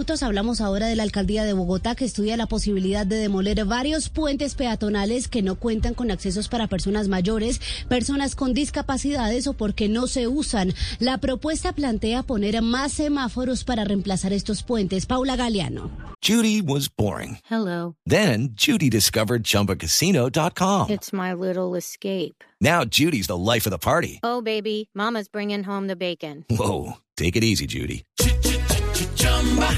Hablamos ahora de la alcaldía de Bogotá que estudia la posibilidad de demoler varios puentes peatonales que no cuentan con accesos para personas mayores, personas con discapacidades o porque no se usan. La propuesta plantea poner más semáforos para reemplazar estos puentes. Paula Galeano. Judy was boring. Hello. Then Judy discovered chumbacasino.com. It's my little escape. Now Judy's the life of the party. Oh, baby, Mama's bringing home the bacon. Whoa. Take it easy, Judy.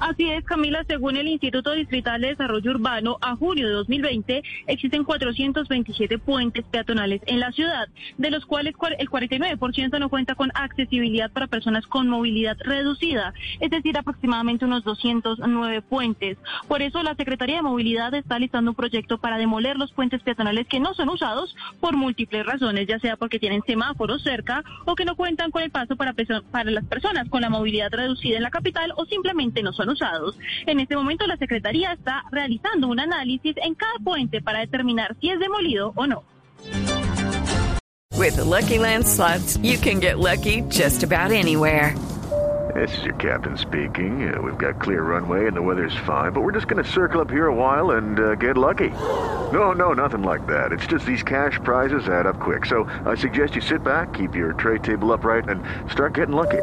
Así es, Camila, según el Instituto Distrital de Desarrollo Urbano, a junio de 2020 existen 427 puentes peatonales en la ciudad, de los cuales el 49% no cuenta con accesibilidad para personas con movilidad reducida, es decir, aproximadamente unos 209 puentes. Por eso la Secretaría de Movilidad está listando un proyecto para demoler los puentes peatonales que no son usados por múltiples razones, ya sea porque tienen semáforos cerca o que no cuentan con el paso para, para las personas con la movilidad reducida en la capital o simplemente no son usados. En este momento la Secretaría está realizando un análisis en cada puente para determinar si es demolido o no. With the Lucky Land slots, you can get lucky just about anywhere. This is your captain speaking. Uh, we've got clear runway and the weather's fine, but we're just going to circle up here a while and uh, get lucky. No, no, nothing like that. It's just these cash prizes add up quick. So I suggest you sit back, keep your tray table upright, and start getting lucky.